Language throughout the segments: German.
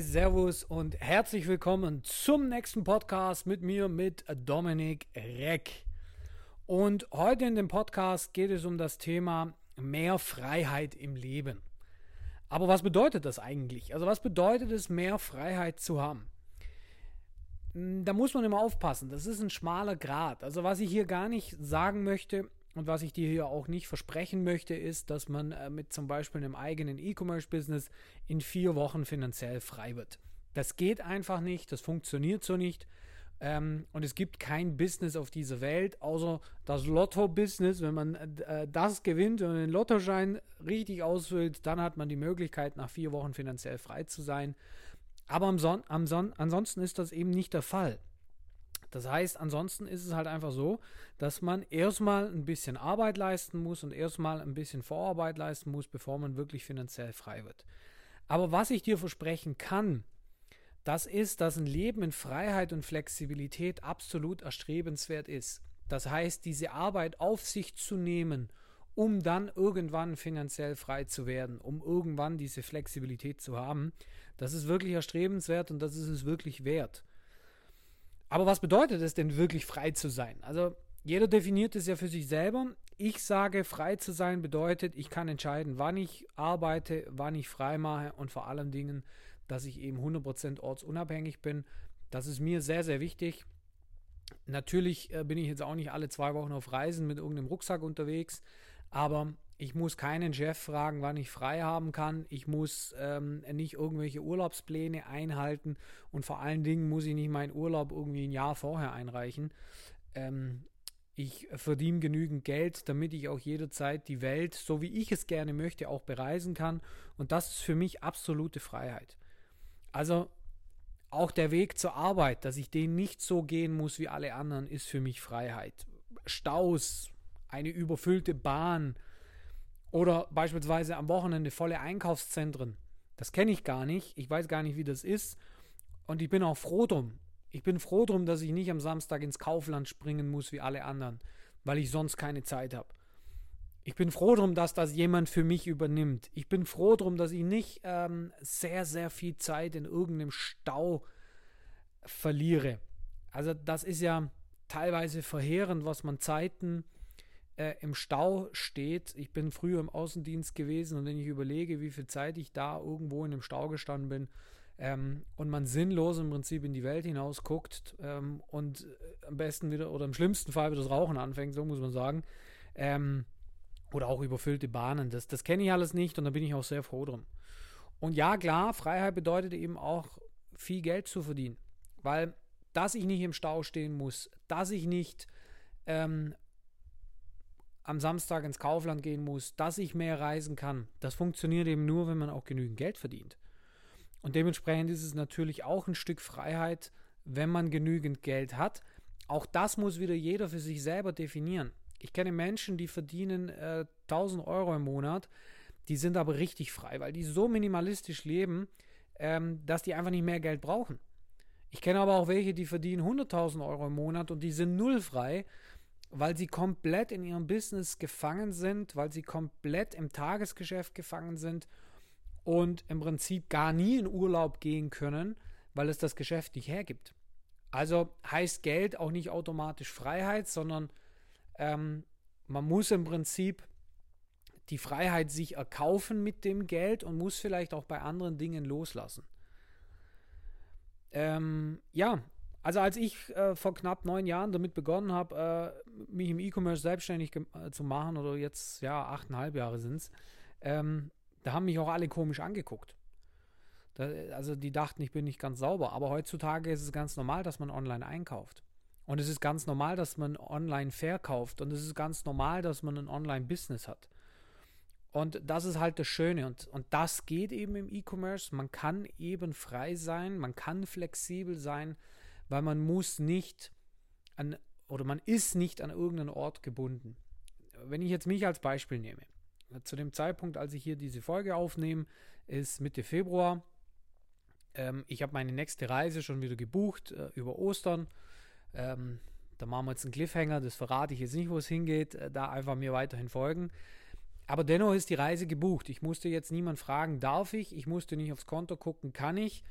Servus und herzlich willkommen zum nächsten Podcast mit mir, mit Dominik Reck. Und heute in dem Podcast geht es um das Thema mehr Freiheit im Leben. Aber was bedeutet das eigentlich? Also was bedeutet es, mehr Freiheit zu haben? Hm, da muss man immer aufpassen. Das ist ein schmaler Grad. Also was ich hier gar nicht sagen möchte, und was ich dir hier auch nicht versprechen möchte, ist, dass man äh, mit zum Beispiel einem eigenen E-Commerce-Business in vier Wochen finanziell frei wird. Das geht einfach nicht, das funktioniert so nicht. Ähm, und es gibt kein Business auf dieser Welt, außer das Lotto-Business. Wenn man äh, das gewinnt und den Lottoschein richtig ausfüllt, dann hat man die Möglichkeit, nach vier Wochen finanziell frei zu sein. Aber am Son am Son ansonsten ist das eben nicht der Fall. Das heißt, ansonsten ist es halt einfach so, dass man erstmal ein bisschen Arbeit leisten muss und erstmal ein bisschen Vorarbeit leisten muss, bevor man wirklich finanziell frei wird. Aber was ich dir versprechen kann, das ist, dass ein Leben in Freiheit und Flexibilität absolut erstrebenswert ist. Das heißt, diese Arbeit auf sich zu nehmen, um dann irgendwann finanziell frei zu werden, um irgendwann diese Flexibilität zu haben, das ist wirklich erstrebenswert und das ist es wirklich wert. Aber was bedeutet es denn wirklich frei zu sein? Also jeder definiert es ja für sich selber. Ich sage, frei zu sein bedeutet, ich kann entscheiden, wann ich arbeite, wann ich frei mache und vor allen Dingen, dass ich eben 100% ortsunabhängig bin. Das ist mir sehr, sehr wichtig. Natürlich äh, bin ich jetzt auch nicht alle zwei Wochen auf Reisen mit irgendeinem Rucksack unterwegs, aber ich muss keinen Chef fragen, wann ich frei haben kann. Ich muss ähm, nicht irgendwelche Urlaubspläne einhalten und vor allen Dingen muss ich nicht meinen Urlaub irgendwie ein Jahr vorher einreichen. Ähm, ich verdiene genügend Geld, damit ich auch jederzeit die Welt, so wie ich es gerne möchte, auch bereisen kann. Und das ist für mich absolute Freiheit. Also auch der Weg zur Arbeit, dass ich den nicht so gehen muss wie alle anderen, ist für mich Freiheit. Staus, eine überfüllte Bahn, oder beispielsweise am Wochenende volle Einkaufszentren. Das kenne ich gar nicht. Ich weiß gar nicht, wie das ist. Und ich bin auch froh drum. Ich bin froh drum, dass ich nicht am Samstag ins Kaufland springen muss wie alle anderen, weil ich sonst keine Zeit habe. Ich bin froh drum, dass das jemand für mich übernimmt. Ich bin froh drum, dass ich nicht ähm, sehr, sehr viel Zeit in irgendeinem Stau verliere. Also das ist ja teilweise verheerend, was man Zeiten äh, im Stau steht. Ich bin früher im Außendienst gewesen und wenn ich überlege, wie viel Zeit ich da irgendwo in dem Stau gestanden bin ähm, und man sinnlos im Prinzip in die Welt hinaus guckt ähm, und äh, am besten wieder oder im schlimmsten Fall wieder das Rauchen anfängt, so muss man sagen. Ähm, oder auch überfüllte Bahnen. Das, das kenne ich alles nicht und da bin ich auch sehr froh drum. Und ja, klar, Freiheit bedeutet eben auch viel Geld zu verdienen. Weil, dass ich nicht im Stau stehen muss, dass ich nicht ähm, am Samstag ins Kaufland gehen muss, dass ich mehr reisen kann. Das funktioniert eben nur, wenn man auch genügend Geld verdient. Und dementsprechend ist es natürlich auch ein Stück Freiheit, wenn man genügend Geld hat. Auch das muss wieder jeder für sich selber definieren. Ich kenne Menschen, die verdienen äh, 1000 Euro im Monat, die sind aber richtig frei, weil die so minimalistisch leben, ähm, dass die einfach nicht mehr Geld brauchen. Ich kenne aber auch welche, die verdienen 100.000 Euro im Monat und die sind null frei weil sie komplett in ihrem Business gefangen sind, weil sie komplett im Tagesgeschäft gefangen sind und im Prinzip gar nie in Urlaub gehen können, weil es das Geschäft nicht hergibt. Also heißt Geld auch nicht automatisch Freiheit, sondern ähm, man muss im Prinzip die Freiheit sich erkaufen mit dem Geld und muss vielleicht auch bei anderen Dingen loslassen. Ähm, ja, also als ich äh, vor knapp neun Jahren damit begonnen habe, äh, mich im E-Commerce selbstständig äh, zu machen, oder jetzt ja achteinhalb Jahre sind es, ähm, da haben mich auch alle komisch angeguckt. Da, also die dachten, ich bin nicht ganz sauber. Aber heutzutage ist es ganz normal, dass man online einkauft. Und es ist ganz normal, dass man online verkauft. Und es ist ganz normal, dass man ein Online-Business hat. Und das ist halt das Schöne. Und, und das geht eben im E-Commerce. Man kann eben frei sein, man kann flexibel sein weil man muss nicht an oder man ist nicht an irgendeinen Ort gebunden. Wenn ich jetzt mich als Beispiel nehme, zu dem Zeitpunkt, als ich hier diese Folge aufnehme, ist Mitte Februar. Ähm, ich habe meine nächste Reise schon wieder gebucht äh, über Ostern. Ähm, da machen wir jetzt einen Cliffhanger, das verrate ich jetzt nicht, wo es hingeht. Äh, da einfach mir weiterhin folgen. Aber dennoch ist die Reise gebucht. Ich musste jetzt niemand fragen, darf ich? Ich musste nicht aufs Konto gucken, kann ich?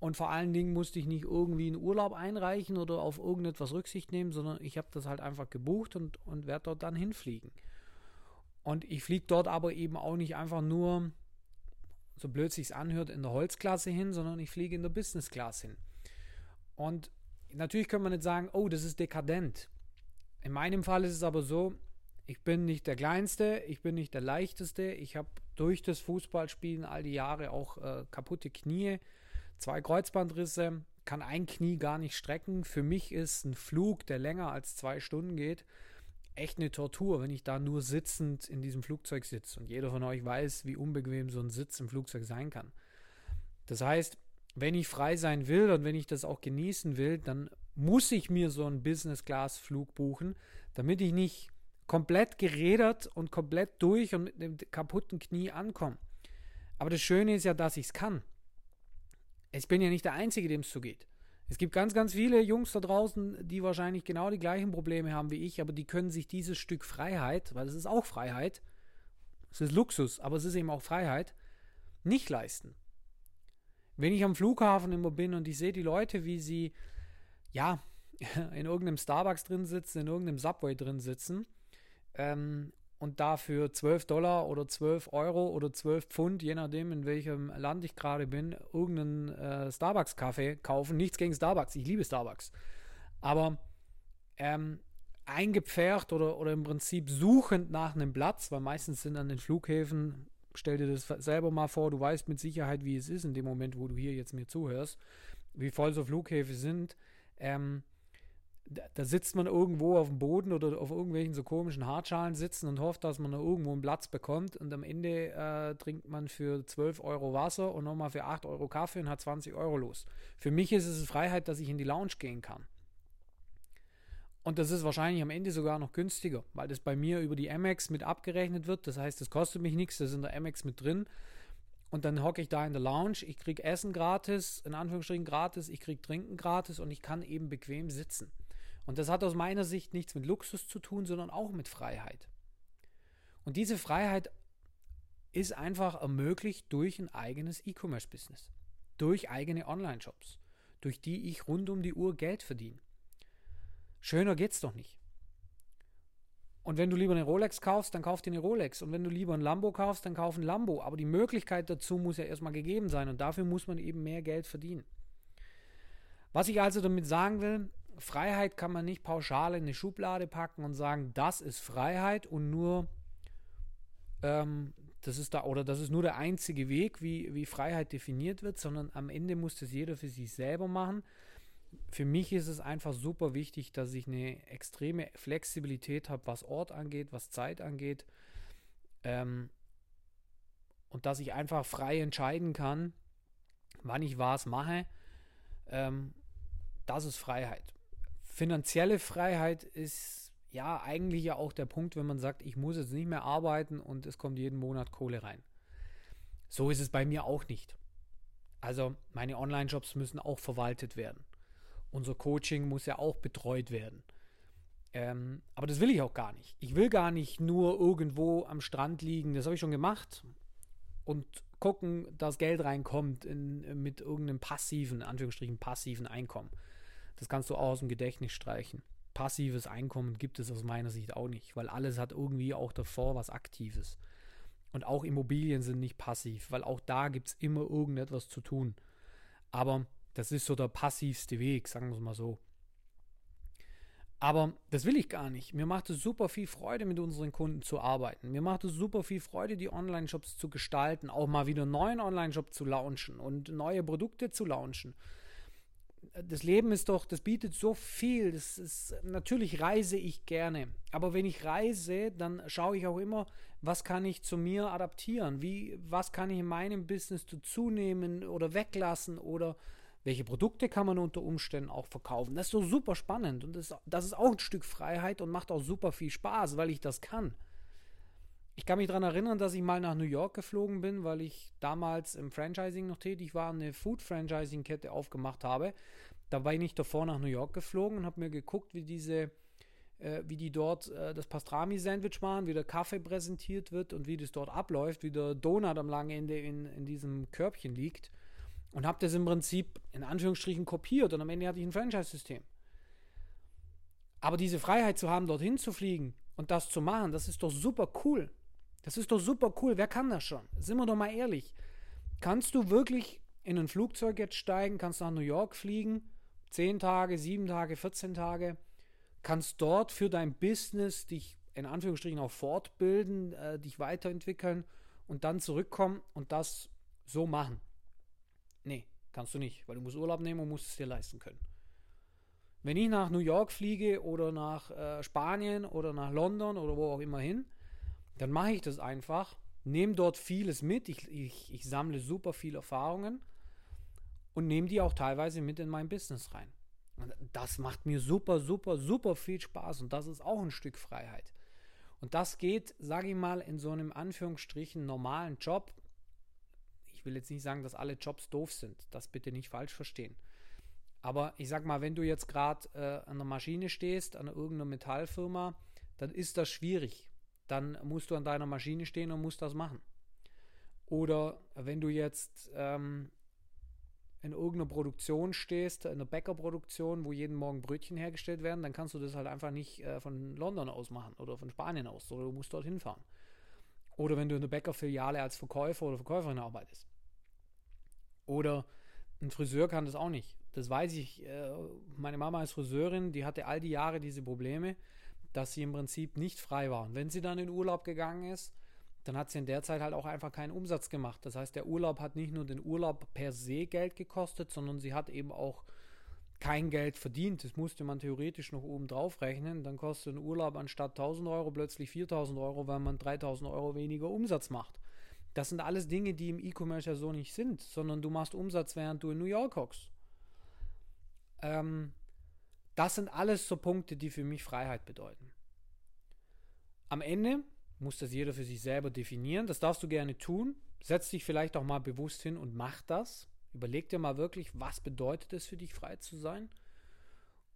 Und vor allen Dingen musste ich nicht irgendwie einen Urlaub einreichen oder auf irgendetwas Rücksicht nehmen, sondern ich habe das halt einfach gebucht und, und werde dort dann hinfliegen. Und ich fliege dort aber eben auch nicht einfach nur, so blöd sich's anhört, in der Holzklasse hin, sondern ich fliege in der Business Class hin. Und natürlich kann man nicht sagen, oh, das ist dekadent. In meinem Fall ist es aber so, ich bin nicht der Kleinste, ich bin nicht der Leichteste. Ich habe durch das Fußballspielen all die Jahre auch äh, kaputte Knie, zwei Kreuzbandrisse, kann ein Knie gar nicht strecken. Für mich ist ein Flug, der länger als zwei Stunden geht, echt eine Tortur, wenn ich da nur sitzend in diesem Flugzeug sitze. Und jeder von euch weiß, wie unbequem so ein Sitz im Flugzeug sein kann. Das heißt, wenn ich frei sein will und wenn ich das auch genießen will, dann muss ich mir so einen Business-Class-Flug buchen, damit ich nicht komplett gerädert und komplett durch und mit einem kaputten Knie ankomme. Aber das Schöne ist ja, dass ich es kann. Ich bin ja nicht der Einzige, dem es so geht. Es gibt ganz, ganz viele Jungs da draußen, die wahrscheinlich genau die gleichen Probleme haben wie ich, aber die können sich dieses Stück Freiheit, weil es ist auch Freiheit, es ist Luxus, aber es ist eben auch Freiheit, nicht leisten. Wenn ich am Flughafen immer bin und ich sehe die Leute, wie sie, ja, in irgendeinem Starbucks drin sitzen, in irgendeinem Subway drin sitzen ähm, und dafür 12 Dollar oder 12 Euro oder 12 Pfund, je nachdem, in welchem Land ich gerade bin, irgendeinen äh, Starbucks-Kaffee kaufen. Nichts gegen Starbucks, ich liebe Starbucks. Aber ähm, eingepfercht oder, oder im Prinzip suchend nach einem Platz, weil meistens sind an den Flughäfen, stell dir das selber mal vor, du weißt mit Sicherheit, wie es ist in dem Moment, wo du hier jetzt mir zuhörst, wie voll so Flughäfen sind. Ähm, da, sitzt man irgendwo auf dem Boden oder auf irgendwelchen so komischen Hartschalen sitzen und hofft, dass man da irgendwo einen Platz bekommt und am Ende äh, trinkt man für 12 Euro Wasser und nochmal für 8 Euro Kaffee und hat 20 Euro los. Für mich ist es Freiheit, dass ich in die Lounge gehen kann. Und das ist wahrscheinlich am Ende sogar noch günstiger, weil das bei mir über die Amex mit abgerechnet wird. Das heißt, das kostet mich nichts, das ist in der Amex mit drin. Und dann hocke ich da in der Lounge, ich kriege Essen gratis, in Anführungsstrichen gratis, ich kriege Trinken gratis und ich kann eben bequem sitzen. Und das hat aus meiner Sicht nichts mit Luxus zu tun, sondern auch mit Freiheit. Und diese Freiheit ist einfach ermöglicht durch ein eigenes E-Commerce-Business, durch eigene Online-Shops, durch die ich rund um die Uhr Geld verdiene. Schöner geht's doch nicht. Und wenn du lieber eine Rolex kaufst, dann kauf dir eine Rolex. Und wenn du lieber ein Lambo kaufst, dann kauf ein Lambo. Aber die Möglichkeit dazu muss ja erstmal gegeben sein und dafür muss man eben mehr Geld verdienen. Was ich also damit sagen will, Freiheit kann man nicht pauschal in eine Schublade packen und sagen, das ist Freiheit und nur ähm, das ist da oder das ist nur der einzige Weg, wie, wie Freiheit definiert wird, sondern am Ende muss das jeder für sich selber machen. Für mich ist es einfach super wichtig, dass ich eine extreme Flexibilität habe, was Ort angeht, was Zeit angeht. Ähm, und dass ich einfach frei entscheiden kann, wann ich was mache. Ähm, das ist Freiheit finanzielle Freiheit ist ja eigentlich ja auch der Punkt, wenn man sagt, ich muss jetzt nicht mehr arbeiten und es kommt jeden Monat Kohle rein. So ist es bei mir auch nicht. Also meine Online-Shops müssen auch verwaltet werden. Unser Coaching muss ja auch betreut werden. Ähm, aber das will ich auch gar nicht. Ich will gar nicht nur irgendwo am Strand liegen, das habe ich schon gemacht, und gucken, dass Geld reinkommt in, mit irgendeinem passiven, Anführungsstrichen passiven Einkommen. Das kannst du auch aus dem Gedächtnis streichen. Passives Einkommen gibt es aus meiner Sicht auch nicht, weil alles hat irgendwie auch davor was Aktives. Und auch Immobilien sind nicht passiv, weil auch da gibt es immer irgendetwas zu tun. Aber das ist so der passivste Weg, sagen wir es mal so. Aber das will ich gar nicht. Mir macht es super viel Freude, mit unseren Kunden zu arbeiten. Mir macht es super viel Freude, die Online-Shops zu gestalten, auch mal wieder einen neuen Online-Shop zu launchen und neue Produkte zu launchen das Leben ist doch, das bietet so viel. Das ist, natürlich reise ich gerne. Aber wenn ich reise, dann schaue ich auch immer, was kann ich zu mir adaptieren? Wie, was kann ich in meinem Business dazunehmen oder weglassen? Oder welche Produkte kann man unter Umständen auch verkaufen? Das ist so super spannend. Und das, das ist auch ein Stück Freiheit und macht auch super viel Spaß, weil ich das kann. Ich kann mich daran erinnern, dass ich mal nach New York geflogen bin, weil ich damals im Franchising noch tätig war, eine Food-Franchising-Kette aufgemacht habe. Da war ich davor nach New York geflogen und habe mir geguckt, wie diese, äh, wie die dort äh, das Pastrami-Sandwich machen, wie der Kaffee präsentiert wird und wie das dort abläuft, wie der Donut am langen Ende in, in diesem Körbchen liegt. und habe das im Prinzip in Anführungsstrichen kopiert und am Ende hatte ich ein Franchise-System. Aber diese Freiheit zu haben, dorthin zu fliegen und das zu machen, das ist doch super cool. Das ist doch super cool. Wer kann das schon? Sind wir doch mal ehrlich. Kannst du wirklich in ein Flugzeug jetzt steigen, kannst nach New York fliegen, 10 Tage, 7 Tage, 14 Tage, kannst dort für dein Business dich in Anführungsstrichen auch fortbilden, äh, dich weiterentwickeln und dann zurückkommen und das so machen. Nee, kannst du nicht, weil du musst Urlaub nehmen und musst es dir leisten können. Wenn ich nach New York fliege oder nach äh, Spanien oder nach London oder wo auch immer hin, dann mache ich das einfach, nehme dort vieles mit, ich, ich, ich sammle super viele Erfahrungen und nehme die auch teilweise mit in mein Business rein. Und das macht mir super, super, super viel Spaß und das ist auch ein Stück Freiheit. Und das geht, sage ich mal, in so einem Anführungsstrichen normalen Job. Ich will jetzt nicht sagen, dass alle Jobs doof sind. Das bitte nicht falsch verstehen. Aber ich sag mal, wenn du jetzt gerade äh, an der Maschine stehst, an irgendeiner Metallfirma, dann ist das schwierig. Dann musst du an deiner Maschine stehen und musst das machen. Oder wenn du jetzt ähm, in irgendeiner Produktion stehst, in einer Bäckerproduktion, wo jeden Morgen Brötchen hergestellt werden, dann kannst du das halt einfach nicht äh, von London aus machen oder von Spanien aus, oder du musst dorthin fahren. Oder wenn du in der Bäckerfiliale als Verkäufer oder Verkäuferin arbeitest. Oder ein Friseur kann das auch nicht. Das weiß ich. Äh, meine Mama ist Friseurin, die hatte all die Jahre diese Probleme, dass sie im Prinzip nicht frei war. Und wenn sie dann in Urlaub gegangen ist, dann hat sie in der Zeit halt auch einfach keinen Umsatz gemacht. Das heißt, der Urlaub hat nicht nur den Urlaub per se Geld gekostet, sondern sie hat eben auch kein Geld verdient. Das musste man theoretisch noch oben drauf rechnen. Dann kostet ein Urlaub anstatt 1000 Euro plötzlich 4000 Euro, weil man 3000 Euro weniger Umsatz macht. Das sind alles Dinge, die im E-Commerce ja so nicht sind, sondern du machst Umsatz, während du in New York hockst. Ähm, das sind alles so Punkte, die für mich Freiheit bedeuten. Am Ende muss das jeder für sich selber definieren. Das darfst du gerne tun. Setz dich vielleicht auch mal bewusst hin und mach das. Überleg dir mal wirklich, was bedeutet es für dich, frei zu sein?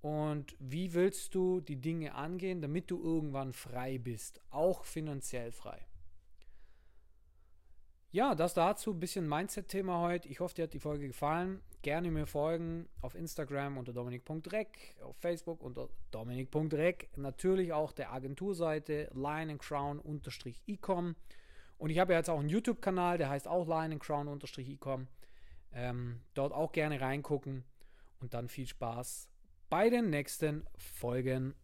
Und wie willst du die Dinge angehen, damit du irgendwann frei bist, auch finanziell frei? Ja, das dazu ein bisschen Mindset-Thema heute. Ich hoffe, dir hat die Folge gefallen. Gerne mir folgen auf Instagram unter dominik.rec, auf Facebook unter dominik.rec, natürlich auch der Agenturseite lionandcrown-ecom. Und ich habe jetzt auch einen YouTube-Kanal, der heißt auch lionandcrown-ecom. Ähm, dort auch gerne reingucken und dann viel Spaß bei den nächsten Folgen.